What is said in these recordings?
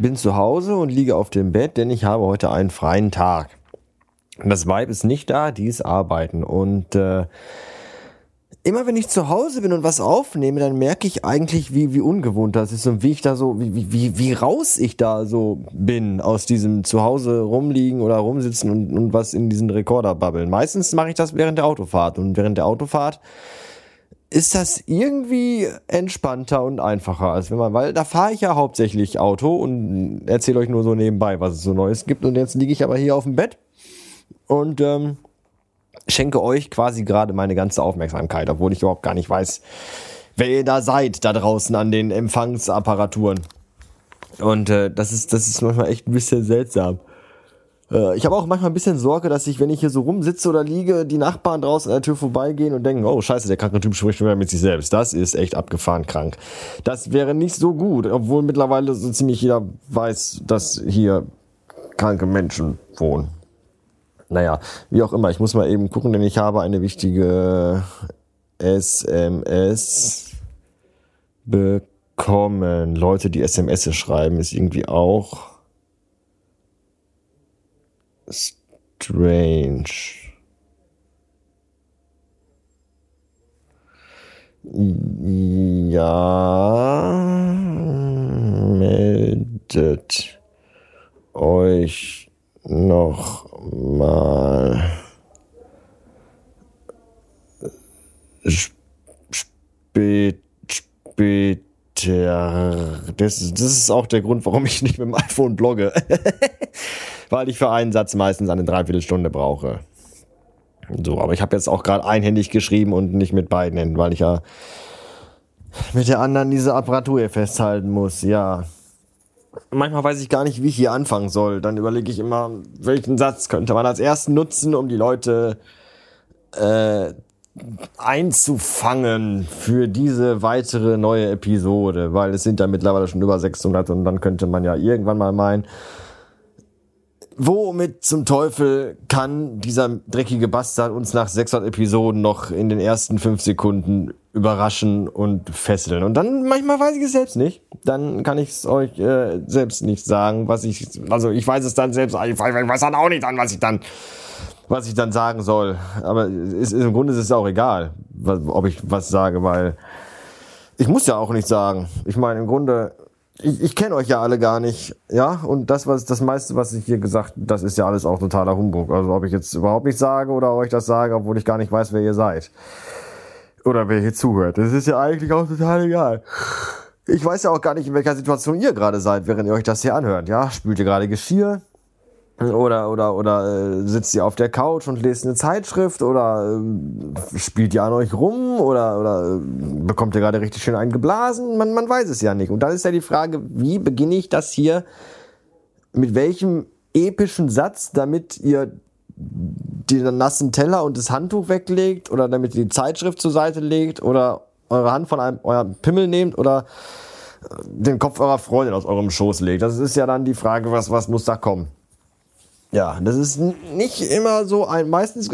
bin zu Hause und liege auf dem Bett, denn ich habe heute einen freien Tag. Das Weib ist nicht da, die ist arbeiten. Und äh, immer wenn ich zu Hause bin und was aufnehme, dann merke ich eigentlich, wie, wie ungewohnt das ist und wie ich da so, wie, wie, wie raus ich da so bin aus diesem Zuhause rumliegen oder rumsitzen und, und was in diesen Rekorder babbeln. Meistens mache ich das während der Autofahrt und während der Autofahrt ist das irgendwie entspannter und einfacher, als wenn man, weil da fahre ich ja hauptsächlich Auto und erzähle euch nur so nebenbei, was es so Neues gibt. Und jetzt liege ich aber hier auf dem Bett und ähm, schenke euch quasi gerade meine ganze Aufmerksamkeit, obwohl ich überhaupt gar nicht weiß, wer ihr da seid, da draußen an den Empfangsapparaturen. Und äh, das ist, das ist manchmal echt ein bisschen seltsam. Äh, ich habe auch manchmal ein bisschen Sorge, dass ich, wenn ich hier so rumsitze oder liege, die Nachbarn draußen an der Tür vorbeigehen und denken, oh scheiße, der kranke Typ spricht wieder mit sich selbst. Das ist echt abgefahren krank. Das wäre nicht so gut, obwohl mittlerweile so ziemlich jeder weiß, dass hier kranke Menschen wohnen. Naja, wie auch immer, ich muss mal eben gucken, denn ich habe eine wichtige SMS bekommen. Leute, die SMS schreiben, ist irgendwie auch strange. Ja, meldet euch noch mal spät, später. Das, das ist auch der Grund, warum ich nicht mit dem iPhone blogge. Weil ich für einen Satz meistens eine Dreiviertelstunde brauche. So, aber ich habe jetzt auch gerade einhändig geschrieben und nicht mit beiden Händen, weil ich ja mit der anderen diese Apparatur hier festhalten muss, ja manchmal weiß ich gar nicht, wie ich hier anfangen soll. Dann überlege ich immer, welchen Satz könnte man als ersten nutzen, um die Leute äh, einzufangen für diese weitere neue Episode, weil es sind ja mittlerweile schon über 600 und dann könnte man ja irgendwann mal meinen, womit zum Teufel kann dieser dreckige Bastard uns nach 600 Episoden noch in den ersten fünf Sekunden überraschen und fesseln? Und dann manchmal weiß ich es selbst nicht. Dann kann ich es euch äh, selbst nicht sagen, was ich, also ich weiß es dann selbst, ich weiß dann auch nicht dann, was ich dann, was ich dann sagen soll. Aber ist, ist, im Grunde ist es auch egal, ob ich was sage, weil ich muss ja auch nicht sagen. Ich meine, im Grunde ich, ich kenne euch ja alle gar nicht, ja, und das, was das meiste, was ich hier gesagt, das ist ja alles auch totaler Humbug. Also ob ich jetzt überhaupt nicht sage oder euch das sage, obwohl ich gar nicht weiß, wer ihr seid. Oder wer hier zuhört. Das ist ja eigentlich auch total egal. Ich weiß ja auch gar nicht, in welcher Situation ihr gerade seid, während ihr euch das hier anhört. Ja, spült ihr gerade Geschirr? Oder, oder, oder äh, sitzt ihr auf der Couch und lest eine Zeitschrift oder äh, spielt ihr an euch rum oder, oder äh, bekommt ihr gerade richtig schön eingeblasen? Man, man weiß es ja nicht. Und dann ist ja die Frage, wie beginne ich das hier? Mit welchem epischen Satz, damit ihr den nassen Teller und das Handtuch weglegt oder damit ihr die Zeitschrift zur Seite legt oder eure Hand von einem eurem Pimmel nehmt oder den Kopf eurer Freundin aus eurem Schoß legt. Das ist ja dann die Frage, was, was muss da kommen? Ja, das ist nicht immer so ein. Meistens,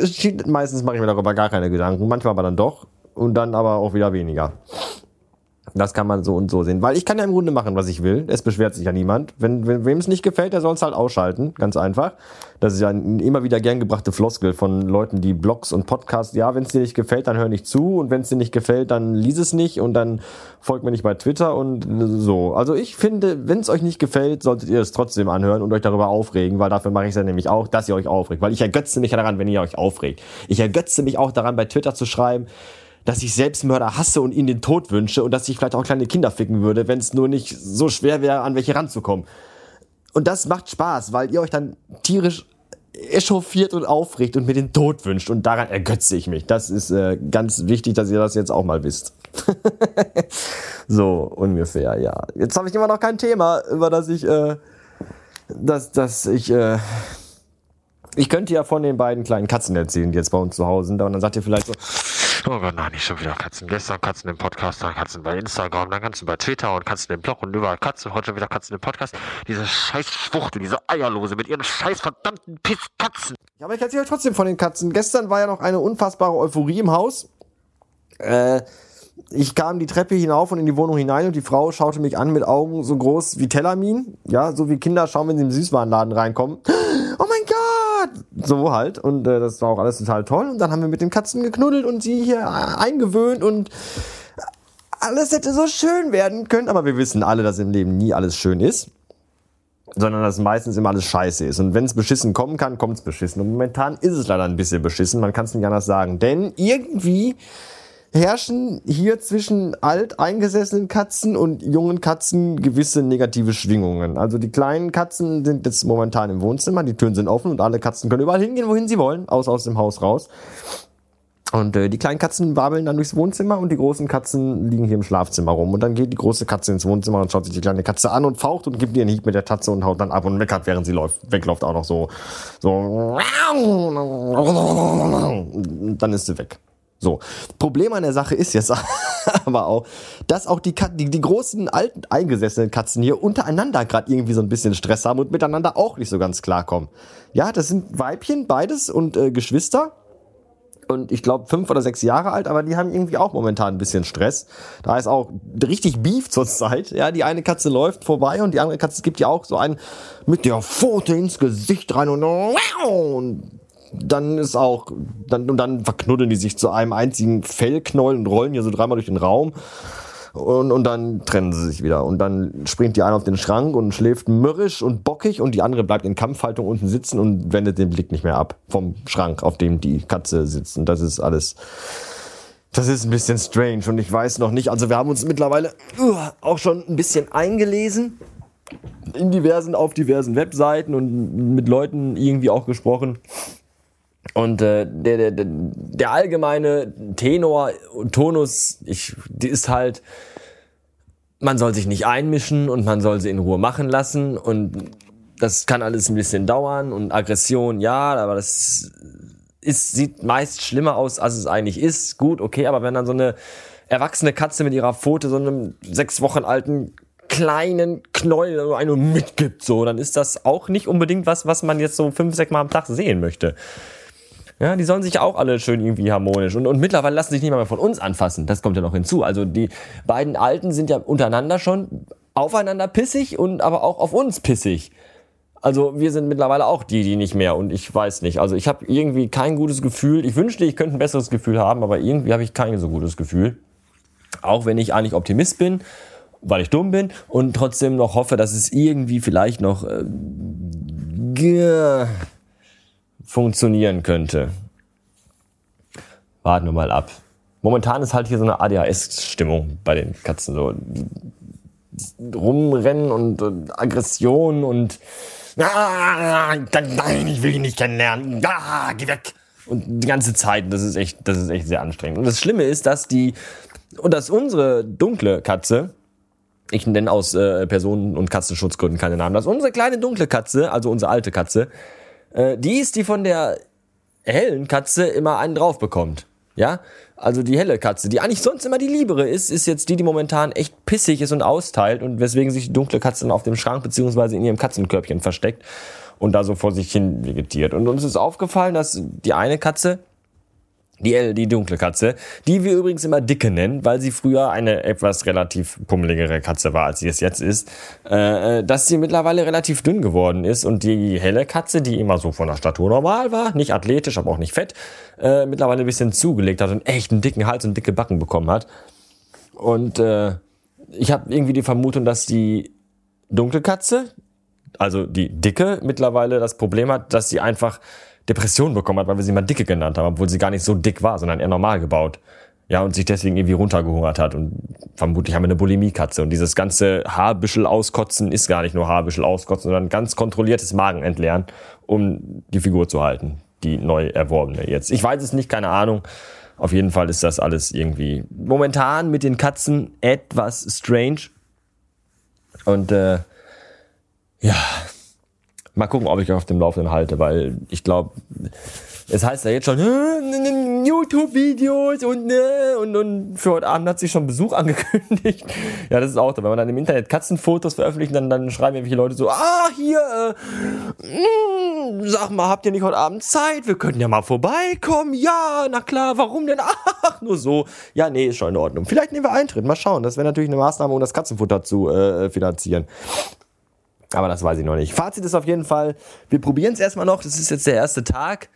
meistens mache ich mir darüber gar keine Gedanken, manchmal aber dann doch und dann aber auch wieder weniger. Das kann man so und so sehen. Weil ich kann ja im Grunde machen, was ich will. Es beschwert sich ja niemand. Wenn, wenn wem es nicht gefällt, der soll es halt ausschalten. Ganz einfach. Das ist ja eine immer wieder gern gebrachte Floskel von Leuten, die Blogs und Podcasts, ja, wenn es dir nicht gefällt, dann hör nicht zu. Und wenn es dir nicht gefällt, dann lies es nicht. Und dann folgt mir nicht bei Twitter und so. Also ich finde, wenn es euch nicht gefällt, solltet ihr es trotzdem anhören und euch darüber aufregen. Weil dafür mache ich es ja nämlich auch, dass ihr euch aufregt. Weil ich ergötze mich ja daran, wenn ihr euch aufregt. Ich ergötze mich auch daran, bei Twitter zu schreiben, dass ich Selbstmörder hasse und ihnen den Tod wünsche und dass ich vielleicht auch kleine Kinder ficken würde, wenn es nur nicht so schwer wäre, an welche ranzukommen. Und das macht Spaß, weil ihr euch dann tierisch echauffiert und aufregt und mir den Tod wünscht. Und daran ergötze ich mich. Das ist äh, ganz wichtig, dass ihr das jetzt auch mal wisst. so ungefähr, ja. Jetzt habe ich immer noch kein Thema, über das ich, äh, dass, dass ich, äh, ich könnte ja von den beiden kleinen Katzen erzählen, die jetzt bei uns zu Hause sind. Und dann sagt ihr vielleicht so, Oh Gott, nein, nicht schon wieder Katzen. Gestern Katzen im Podcast, dann Katzen bei Instagram, dann Katzen bei Twitter und Katzen im Blog und überall Katzen. Heute wieder Katzen im Podcast. Diese scheiß Schwuchtel, diese Eierlose mit ihren scheiß verdammten Pisskatzen. Ja, aber ich erzähle euch trotzdem von den Katzen. Gestern war ja noch eine unfassbare Euphorie im Haus. Äh, Ich kam die Treppe hinauf und in die Wohnung hinein und die Frau schaute mich an mit Augen so groß wie Tellamin. Ja, so wie Kinder schauen, wenn sie im Süßwarenladen reinkommen. Oh mein Gott! So halt. Und äh, das war auch alles total toll. Und dann haben wir mit den Katzen geknuddelt und sie hier eingewöhnt und alles hätte so schön werden können. Aber wir wissen alle, dass im Leben nie alles schön ist sondern dass meistens immer alles scheiße ist. Und wenn es beschissen kommen kann, kommt es beschissen. Und momentan ist es leider ein bisschen beschissen, man kann es nicht anders sagen. Denn irgendwie herrschen hier zwischen alt eingesessenen Katzen und jungen Katzen gewisse negative Schwingungen. Also die kleinen Katzen sind jetzt momentan im Wohnzimmer, die Türen sind offen und alle Katzen können überall hingehen, wohin sie wollen, aus aus dem Haus raus. Und äh, die kleinen Katzen wabbeln dann durchs Wohnzimmer und die großen Katzen liegen hier im Schlafzimmer rum. Und dann geht die große Katze ins Wohnzimmer und schaut sich die kleine Katze an und faucht und gibt ihr einen Hieb mit der Tatze und haut dann ab und meckert, während sie läuft. Wegläuft auch noch so. So. Und dann ist sie weg. So. Problem an der Sache ist jetzt aber auch, dass auch die, die, die großen alten eingesessenen Katzen hier untereinander gerade irgendwie so ein bisschen Stress haben und miteinander auch nicht so ganz klarkommen. Ja, das sind Weibchen, beides und äh, Geschwister und ich glaube fünf oder sechs Jahre alt, aber die haben irgendwie auch momentan ein bisschen Stress. Da ist auch richtig Beef zur Zeit. Ja, die eine Katze läuft vorbei und die andere Katze gibt ja auch so einen mit der Pfote ins Gesicht rein und, und dann ist auch, dann, und dann verknuddeln die sich zu einem einzigen Fellknäuel und rollen hier so dreimal durch den Raum. Und, und dann trennen sie sich wieder. Und dann springt die eine auf den Schrank und schläft mürrisch und bockig und die andere bleibt in Kampfhaltung unten sitzen und wendet den Blick nicht mehr ab vom Schrank, auf dem die Katze sitzt. Und das ist alles. Das ist ein bisschen strange und ich weiß noch nicht. Also wir haben uns mittlerweile uh, auch schon ein bisschen eingelesen in diversen, auf diversen Webseiten und mit Leuten irgendwie auch gesprochen. Und äh, der, der, der allgemeine Tenor Tonus, ich, die ist halt, man soll sich nicht einmischen und man soll sie in Ruhe machen lassen und das kann alles ein bisschen dauern und Aggression, ja, aber das ist, sieht meist schlimmer aus, als es eigentlich ist. Gut, okay, aber wenn dann so eine erwachsene Katze mit ihrer Pfote so einem sechs Wochen alten kleinen Knäuel eine mitgibt, so, dann ist das auch nicht unbedingt was, was man jetzt so fünf, sechs Mal am Tag sehen möchte. Ja, die sollen sich auch alle schön irgendwie harmonisch. Und, und mittlerweile lassen sich nicht mal von uns anfassen. Das kommt ja noch hinzu. Also die beiden Alten sind ja untereinander schon aufeinander pissig und aber auch auf uns pissig. Also wir sind mittlerweile auch die, die nicht mehr. Und ich weiß nicht. Also ich habe irgendwie kein gutes Gefühl. Ich wünschte, ich könnte ein besseres Gefühl haben, aber irgendwie habe ich kein so gutes Gefühl. Auch wenn ich eigentlich Optimist bin, weil ich dumm bin und trotzdem noch hoffe, dass es irgendwie vielleicht noch äh, funktionieren könnte. Warten wir mal ab. Momentan ist halt hier so eine ADHS-Stimmung bei den Katzen so. Rumrennen und, Aggression und ah, nein, ich will ihn nicht kennenlernen. Ah, geh weg. Und die ganze Zeit, das ist echt, das ist echt sehr anstrengend. Und das Schlimme ist, dass die, und dass unsere dunkle Katze, ich nenne aus äh, Personen- und Katzenschutzgründen keine Namen, dass unsere kleine dunkle Katze, also unsere alte Katze, äh, die ist, die von der hellen Katze immer einen drauf bekommt. Ja, also die helle Katze, die eigentlich sonst immer die liebere ist, ist jetzt die, die momentan echt pissig ist und austeilt und weswegen sich die dunkle Katze dann auf dem Schrank beziehungsweise in ihrem Katzenkörbchen versteckt und da so vor sich hin vegetiert. Und uns ist aufgefallen, dass die eine Katze die, die dunkle Katze, die wir übrigens immer Dicke nennen, weil sie früher eine etwas relativ pummeligere Katze war, als sie es jetzt ist, äh, dass sie mittlerweile relativ dünn geworden ist und die helle Katze, die immer so von der Statur normal war, nicht athletisch, aber auch nicht fett, äh, mittlerweile ein bisschen zugelegt hat und echt einen dicken Hals und dicke Backen bekommen hat. Und äh, ich habe irgendwie die Vermutung, dass die dunkle Katze, also die dicke, mittlerweile das Problem hat, dass sie einfach Depressionen bekommen hat, weil wir sie mal dicke genannt haben, obwohl sie gar nicht so dick war, sondern eher normal gebaut. Ja, und sich deswegen irgendwie runtergehungert hat. Und vermutlich haben wir eine Bulimie-Katze. Und dieses ganze Haarbüschel auskotzen ist gar nicht nur Haarbüschel auskotzen, sondern ganz kontrolliertes Magen entleeren, um die Figur zu halten. Die neu erworbene jetzt. Ich weiß es nicht, keine Ahnung. Auf jeden Fall ist das alles irgendwie momentan mit den Katzen etwas strange. Und äh, ja, Mal gucken, ob ich auf dem Laufenden halte, weil ich glaube, es heißt ja jetzt schon, YouTube-Videos und, ne, und, und für heute Abend hat sich schon Besuch angekündigt. Ja, das ist auch da. Wenn man dann im Internet Katzenfotos veröffentlicht, dann, dann schreiben irgendwelche Leute so, ah, hier, äh, mh, hm, sag mal, habt ihr nicht heute Abend Zeit? Wir könnten ja mal vorbeikommen. Ja, na klar, warum denn? Ach, nur so. Ja, nee, ist schon in Ordnung. Vielleicht nehmen wir Eintritt. Mal schauen. Das wäre natürlich eine Maßnahme, um das Katzenfutter zu äh, finanzieren. Aber das weiß ich noch nicht. Fazit ist auf jeden Fall, wir probieren es erstmal noch. Das ist jetzt der erste Tag.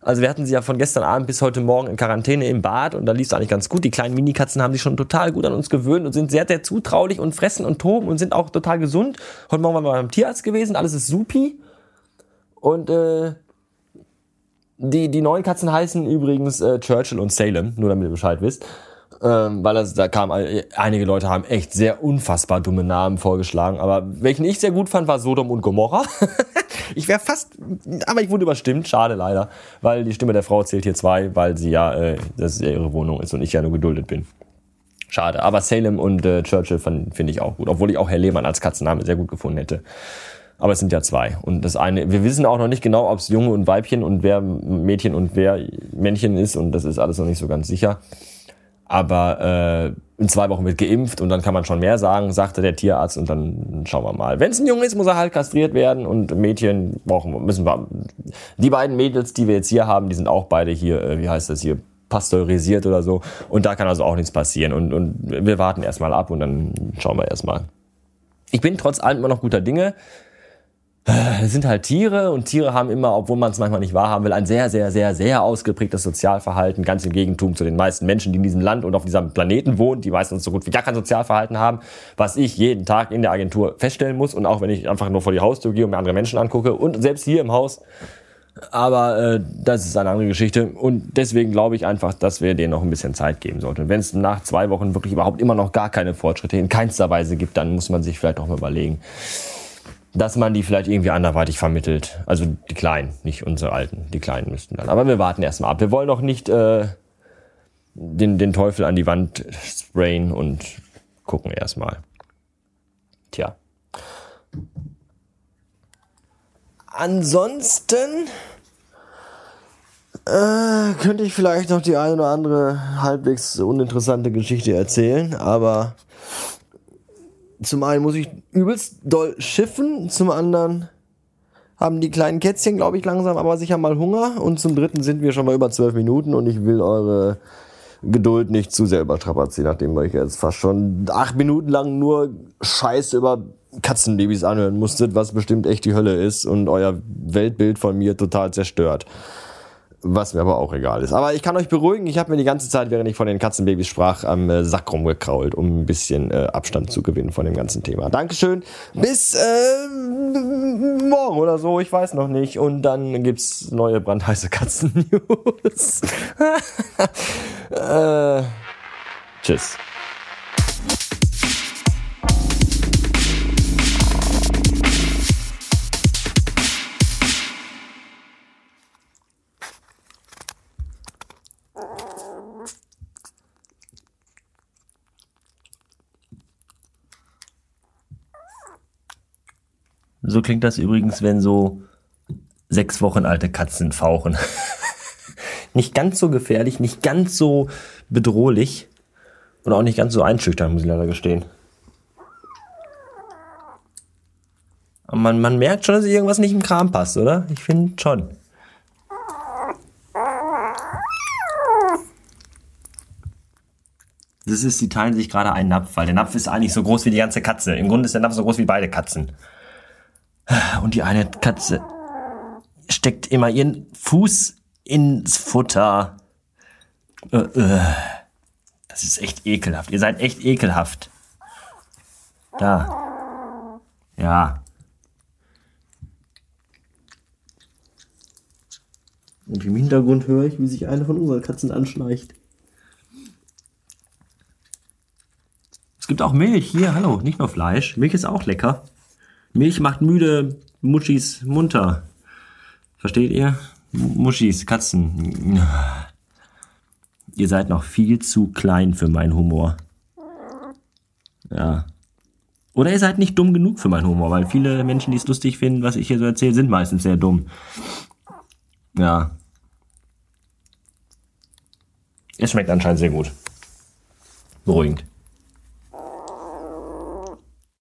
Also wir hatten sie ja von gestern Abend bis heute Morgen in Quarantäne im Bad und da lief es eigentlich ganz gut. Die kleinen Minikatzen haben sich schon total gut an uns gewöhnt und sind sehr, sehr zutraulich und fressen und toben und sind auch total gesund. Heute Morgen waren wir beim Tierarzt gewesen, alles ist supi. Und äh, die, die neuen Katzen heißen übrigens äh, Churchill und Salem, nur damit ihr Bescheid wisst ähm, weil das, da kam einige Leute haben echt sehr unfassbar dumme Namen vorgeschlagen, aber welchen ich sehr gut fand war Sodom und Gomorra. ich wäre fast, aber ich wurde überstimmt, schade leider, weil die Stimme der Frau zählt hier zwei, weil sie ja, äh, das ja ihre Wohnung ist und ich ja nur geduldet bin. Schade, aber Salem und äh, Churchill finde ich auch gut, obwohl ich auch Herr Lehmann als Katzenname sehr gut gefunden hätte. Aber es sind ja zwei. Und das eine, wir wissen auch noch nicht genau, ob es Junge und Weibchen und wer Mädchen und wer Männchen ist und das ist alles noch nicht so ganz sicher. Aber äh, in zwei Wochen wird geimpft und dann kann man schon mehr sagen, sagte der Tierarzt und dann schauen wir mal. Wenn es ein Junge ist, muss er halt kastriert werden und Mädchen brauchen müssen wir. Die beiden Mädels, die wir jetzt hier haben, die sind auch beide hier, äh, wie heißt das hier, pasteurisiert oder so. Und da kann also auch nichts passieren. Und, und wir warten erstmal ab und dann schauen wir erstmal. Ich bin trotz allem immer noch guter Dinge es sind halt Tiere und Tiere haben immer, obwohl man es manchmal nicht wahrhaben will, ein sehr, sehr, sehr, sehr ausgeprägtes Sozialverhalten, ganz im Gegentum zu den meisten Menschen, die in diesem Land und auf diesem Planeten wohnen, die meistens so gut wie gar kein Sozialverhalten haben, was ich jeden Tag in der Agentur feststellen muss und auch wenn ich einfach nur vor die Haustür gehe und mir andere Menschen angucke und selbst hier im Haus. Aber äh, das ist eine andere Geschichte und deswegen glaube ich einfach, dass wir denen noch ein bisschen Zeit geben sollten. Wenn es nach zwei Wochen wirklich überhaupt immer noch gar keine Fortschritte in keinster Weise gibt, dann muss man sich vielleicht auch mal überlegen, dass man die vielleicht irgendwie anderweitig vermittelt. Also die Kleinen, nicht unsere Alten. Die Kleinen müssten dann. Aber wir warten erstmal ab. Wir wollen noch nicht äh, den, den Teufel an die Wand sprayen und gucken erstmal. Tja. Ansonsten äh, könnte ich vielleicht noch die eine oder andere halbwegs uninteressante Geschichte erzählen, aber zum einen muss ich übelst doll schiffen, zum anderen haben die kleinen Kätzchen, glaube ich, langsam aber sicher mal Hunger und zum dritten sind wir schon mal über zwölf Minuten und ich will eure Geduld nicht zu sehr überstrapazieren, nachdem ich jetzt fast schon acht Minuten lang nur Scheiße über Katzenbabys anhören musstet, was bestimmt echt die Hölle ist und euer Weltbild von mir total zerstört. Was mir aber auch egal ist. Aber ich kann euch beruhigen, ich habe mir die ganze Zeit, während ich von den Katzenbabys sprach, am äh, Sack rumgekrault, um ein bisschen äh, Abstand zu gewinnen von dem ganzen Thema. Dankeschön. Bis äh, morgen oder so, ich weiß noch nicht. Und dann gibt's neue brandheiße Katzen-News. äh, tschüss. So klingt das übrigens, wenn so sechs Wochen alte Katzen fauchen. nicht ganz so gefährlich, nicht ganz so bedrohlich und auch nicht ganz so einschüchternd, muss ich leider gestehen. Aber man, man merkt schon, dass irgendwas nicht im Kram passt, oder? Ich finde schon. Das ist, sie teilen sich gerade einen Napf, weil der Napf ist eigentlich so groß wie die ganze Katze. Im Grunde ist der Napf so groß wie beide Katzen. Und die eine Katze steckt immer ihren Fuß ins Futter. Äh, äh. Das ist echt ekelhaft. Ihr seid echt ekelhaft. Da. Ja. Und im Hintergrund höre ich, wie sich eine von unseren Katzen anschleicht. Es gibt auch Milch. Hier, hallo, nicht nur Fleisch. Milch ist auch lecker. Milch macht müde Muschis munter. Versteht ihr? Muschis, Katzen. Ihr seid noch viel zu klein für meinen Humor. Ja. Oder ihr seid nicht dumm genug für meinen Humor, weil viele Menschen, die es lustig finden, was ich hier so erzähle, sind meistens sehr dumm. Ja. Es schmeckt anscheinend sehr gut. Beruhigend.